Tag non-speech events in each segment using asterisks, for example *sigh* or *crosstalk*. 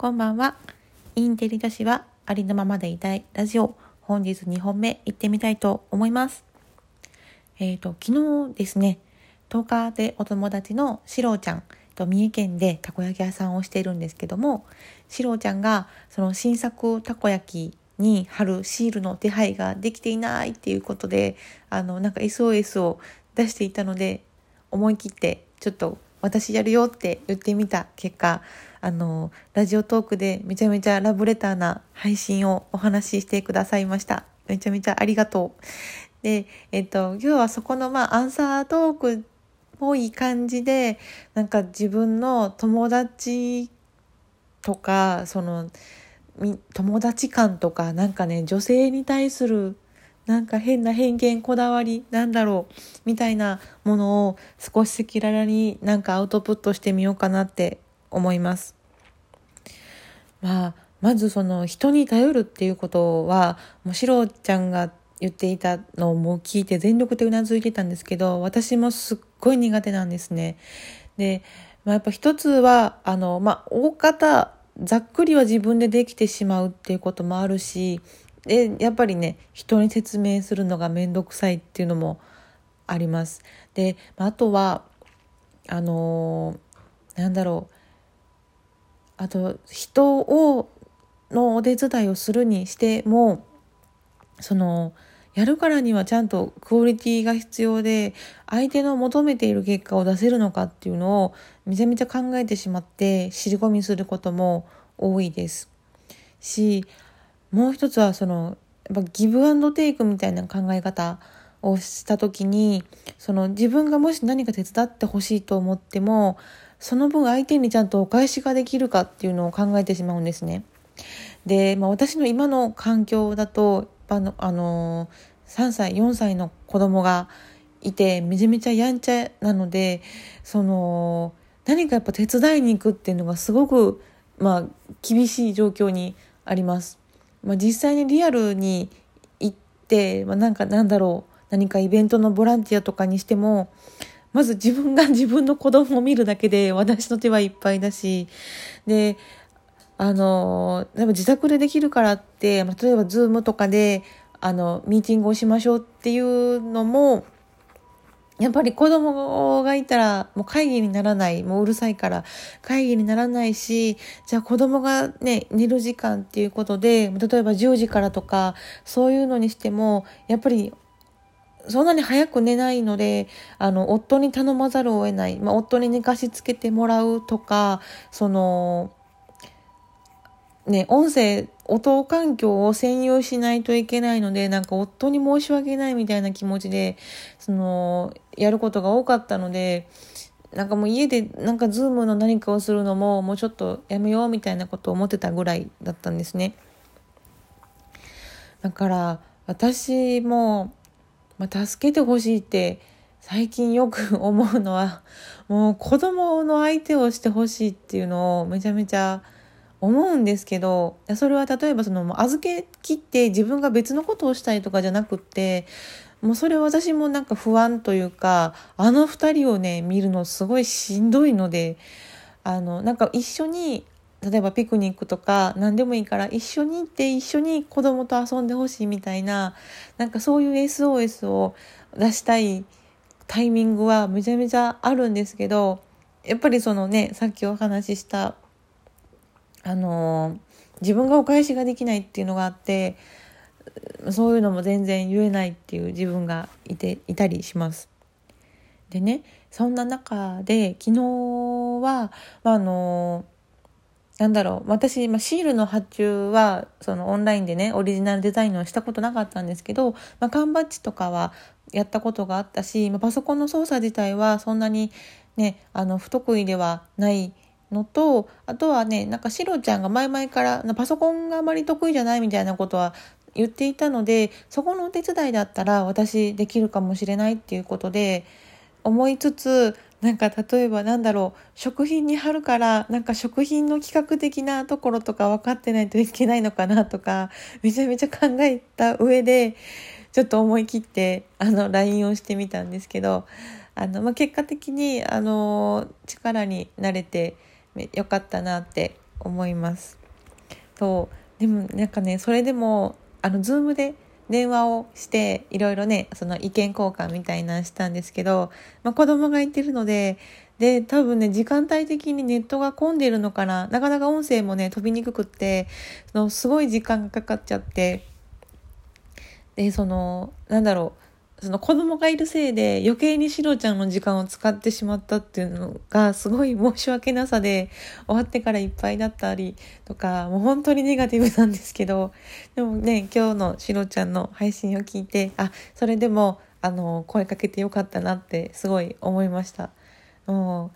こんばんは。インテリ女子はありのままでいたいラジオ。本日2本目行ってみたいと思います。えっ、ー、と、昨日ですね、10日でお友達のしろうちゃんと三重県でたこ焼き屋さんをしているんですけども、しろうちゃんがその新作たこ焼きに貼るシールの手配ができていないっていうことで、あの、なんか SOS を出していたので、思い切ってちょっと私やるよって言ってみた結果、あの、ラジオトークでめちゃめちゃラブレターな配信をお話ししてくださいました。めちゃめちゃありがとう。で、えっと、今日はそこの、まあ、アンサートークっぽい感じで、なんか自分の友達とか、その、友達感とか、なんかね、女性に対するなんか変な偏見こだわりなんだろうみたいなものを少し赤裸々になんかアウトプットしてみようかなって思います。まあまずその人に頼るっていうことはもうしろちゃんが言っていたのも聞いて全力でうなずいてたんですけど私もすっごい苦手なんですね。で、まあ、やっぱ一つはあの、まあ、大方ざっくりは自分でできてしまうっていうこともあるしでやっぱりね人に説明するのが面倒くさいっていうのもあります。であとはあのー、なんだろうあと人をのお手伝いをするにしてもそのやるからにはちゃんとクオリティが必要で相手の求めている結果を出せるのかっていうのをめちゃめちゃ考えてしまって尻込みすることも多いです。しもう一つはそのやっぱギブアンドテイクみたいな考え方をした時にその自分がもし何か手伝ってほしいと思ってもその分相手にちゃんとお返しができるかっていうのを考えてしまうんですね。で、まあ、私の今の環境だとあのあの3歳4歳の子供がいてめちゃめちゃやんちゃなのでその何かやっぱ手伝いに行くっていうのがすごく、まあ、厳しい状況にあります。まあ、実際にリアルに行って、まあ、なんかなんだろう何かイベントのボランティアとかにしてもまず自分が *laughs* 自分の子供を見るだけで私の手はいっぱいだしであのでも自宅でできるからって例えば Zoom とかであのミーティングをしましょうっていうのもやっぱり子供がいたらもう会議にならない、もううるさいから会議にならないし、じゃあ子供がね、寝る時間っていうことで、例えば10時からとか、そういうのにしても、やっぱりそんなに早く寝ないので、あの、夫に頼まざるを得ない。まあ、夫に寝かしつけてもらうとか、その、ね、音声、音環境を占有しないといけないので、なんか夫に申し訳ないみたいな気持ちで、その、やることが多かったので、なんかもう家でなんかズームの何かをするのももうちょっとやめようみたいなことを思ってたぐらいだったんですね。だから私も、まあ、助けてほしいって最近よく思うのはもう子供の相手をしてほしいっていうのをめちゃめちゃ思うんですけどそれは例えばその預けきって自分が別のことをしたいとかじゃなくってもうそれは私もなんか不安というかあの2人をね見るのすごいしんどいのであのなんか一緒に例えばピクニックとか何でもいいから一緒に行って一緒に子供と遊んでほしいみたいななんかそういう SOS を出したいタイミングはめちゃめちゃあるんですけどやっぱりそのねさっきお話ししたあの自分がお返しができないっていうのがあってそういうのも全然言えないっていう自分がいていたりします。でねそんな中で昨日は、まあ、あのなんだろう。私、まあ、シールの発注はそのオンラインでねオリジナルデザインをしたことなかったんですけど、まあ、缶バッジとかはやったことがあったし、まあ、パソコンの操作自体はそんなにねあの不得意ではないのとあとはねなんかシロちゃんが前々からパソコンがあまり得意じゃないみたいなことは言っていたのでそこのお手伝いだったら私できるかもしれないっていうことで思いつつなんか例えばなんだろう食品に貼るからなんか食品の企画的なところとか分かってないといけないのかなとか *laughs* めちゃめちゃ考えた上でちょっと思い切ってあの LINE をしてみたんですけどあの、まあ、結果的にあの力になれてよかったなって思います。そうでもなんかねそれでもあのズームで電話をしていろいろねその意見交換みたいなしたんですけど、まあ、子供がいてるのでで多分ね時間帯的にネットが混んでるのかな。なかなか音声もね飛びにくくってそのすごい時間がかかっちゃって。でそのなんだろう。その子供がいるせいで余計にしろちゃんの時間を使ってしまったっていうのがすごい申し訳なさで終わってからいっぱいだったりとかもう本当にネガティブなんですけどでもね今日のしろちゃんの配信を聞いてあそれでもあの声かけてよかったなってすごい思いました。も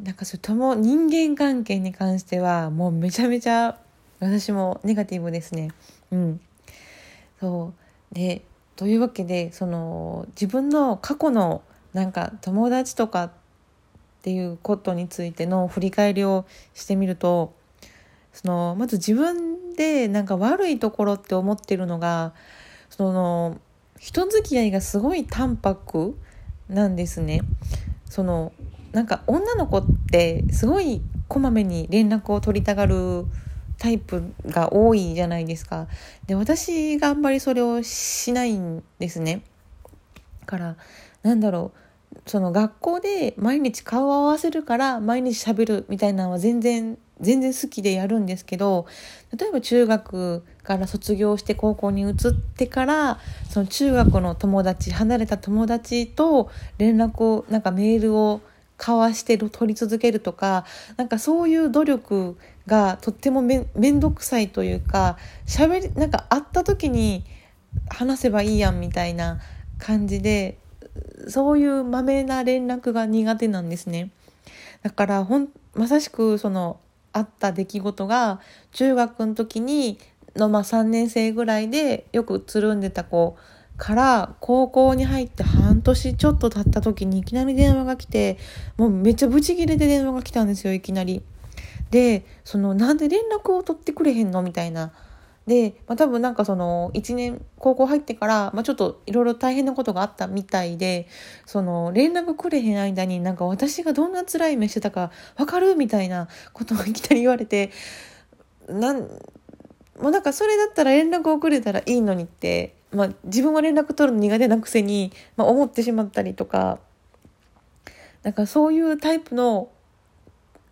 うなんかそれとも人間関係に関してはもうめちゃめちゃ私もネガティブですね。うん、そうでというわけでその自分の過去のなんか友達とかっていうことについての振り返りをしてみるとそのまず自分でなんか悪いところって思ってるのがその人付き合いがすごい淡白なんですね。そのなんか女の子ってすごいこまめに連絡を取りたがるタイプが多いじゃないですか。で私があんまりそれをしないんですね。からなんだろうその学校で毎日顔を合わせるから毎日しゃべるみたいなのは全然全然好きでやるんですけど例えば中学から卒業して高校に移ってからその中学の友達離れた友達と連絡をなんかメールを交わしてる取り続けるとかなんかそういう努力がとってもめ面倒くさいというか喋りなんか会った時に話せばいいやんみたいな感じでそういうまめな連絡が苦手なんですね。だからほんまさしくそのあった出来事が中学の時にの、まあ、3年生ぐらいでよくつるんでた子から高校に入って半年ちょっと経った時にいきなり電話が来てもうめっちゃブチギレで電話が来たんですよいきなり。でそのなんで連絡を取ってくれへんのみたいな。で、まあ、多分なんかその1年高校入ってから、まあ、ちょっといろいろ大変なことがあったみたいでその連絡くれへん間になんか私がどんな辛い目してたか分かるみたいなことをいきなり言われてなんもうなんかそれだったら連絡をくれたらいいのにってまあ、自分は連絡取るの苦手なくせに、まあ、思ってしまったりとかなんかそういうタイプの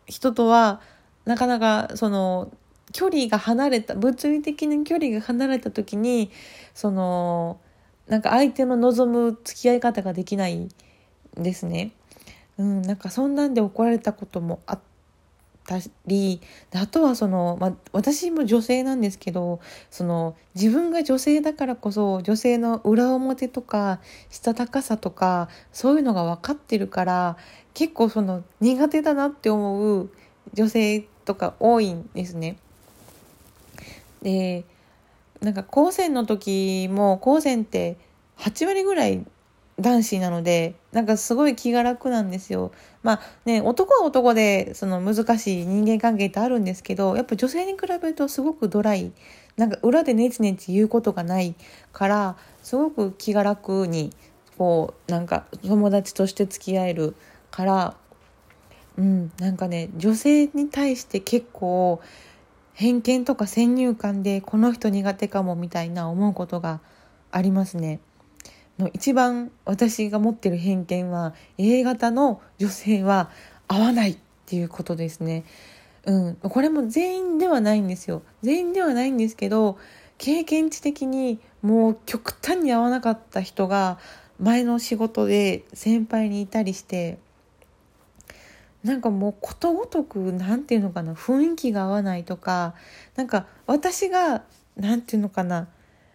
人とはなかなかその距離が離れた物理的な距離が離れた時にそのなんか相手の望む付き合い方ができないんですね。うん、なんかそんなんで怒られたこともあったりあとはその、まあ、私も女性なんですけどその自分が女性だからこそ女性の裏表とかしたたかさとかそういうのが分かってるから結構その苦手だなって思う女性とか多いんですね。でなんか高専の時も高専って8割ぐらい男子なのでなんかすごい気が楽なんですよ。まあね男は男でその難しい人間関係ってあるんですけどやっぱ女性に比べるとすごくドライなんか裏でネチネチ言うことがないからすごく気が楽にこうなんか友達として付き合えるからうんなんかね女性に対して結構偏見とか先入観でこの人苦手かもみたいな思うことがありますね。の一番私が持ってる偏見は A 型の女性は合わないっていうことですね。うん、これも全員ではないんですよ。全員ではないんですけど経験値的にもう極端に合わなかった人が前の仕事で先輩にいたりしてなんかもうことごとく何て言うのかな雰囲気が合わないとかなんか私が何て言うのかな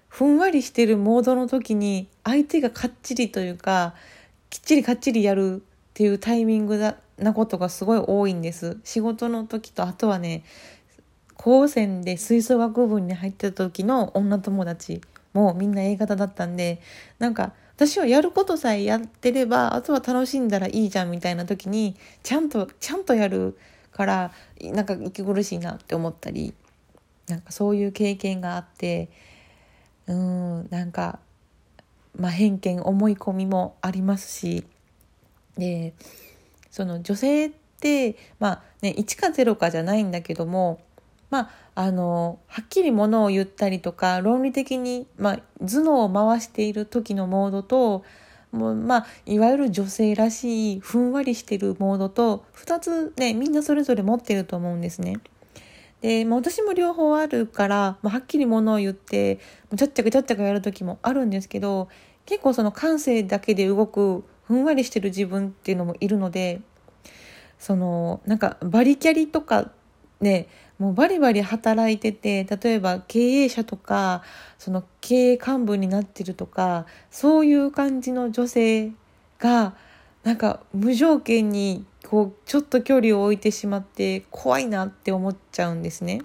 ふんわりしてるモードの時に相手がかっちりというかきっちりかっちりやるっていうタイミングだなことがすごい多いんです。仕事の時とあとはね高専で吹奏楽部に入ってた時の女友達もみんな A 型だったんでなんか私はやることさえやってればあとは楽しんだらいいじゃんみたいな時にちゃんとちゃんとやるからなんか息苦しいなって思ったりなんかそういう経験があってうんなんか、まあ、偏見思い込みもありますしでその女性ってまあね1か0かじゃないんだけどもまああのはっきりものを言ったりとか論理的に、まあ、頭脳を回している時のモードともうまあいわゆる女性らしいふんわりしてるモードと2つねみんなそれぞれ持ってると思うんですね。で、まあ、私も両方あるから、まあ、はっきりものを言ってちゃっちゃかちゃっちゃかやる時もあるんですけど結構その感性だけで動くふんわりしてる自分っていうのもいるのでそのなんかバリキャリとかねもうバリバリ働いてて例えば経営者とかその経営幹部になってるとかそういう感じの女性がなんか無条件にこうちょっと距離を置いてしまって怖いなって思っちゃうんですね。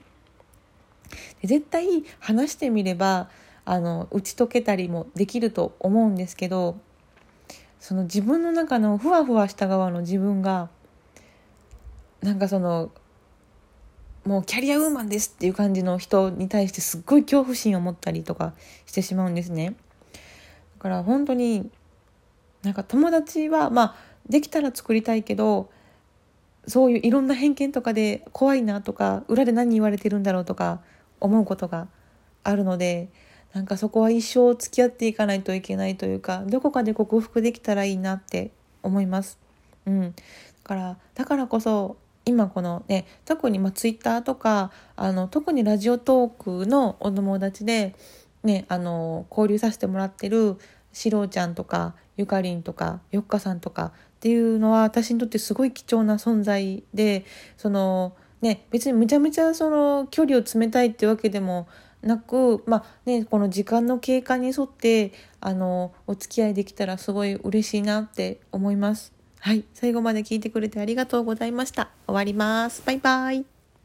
で絶対話してみればあの打ち解けたりもできると思うんですけどその自分の中のふわふわした側の自分がなんかそのもうキャリアウーマンですっていう感じの人に対してすっごい恐怖心を持ったりとかしてしまうんですね。だから本当になんか友達はまあできたら作りたいけどそういういろんな偏見とかで怖いなとか裏で何言われてるんだろうとか思うことがあるのでなんかそこは一生付き合っていかないといけないというかどこかで克服できたらいいなって思います。うん、だからだからこそ今このね特にまあツイッターとかあの特にラジオトークのお友達で、ね、あの交流させてもらってるしろうちゃんとかゆかりんとかよっかさんとかっていうのは私にとってすごい貴重な存在でそのね別にむちゃむちゃその距離を詰めたいってわけでもなく、まあね、この時間の経過に沿ってあのお付き合いできたらすごい嬉しいなって思います。はい、最後まで聞いてくれてありがとうございました。終わります。バイバイ。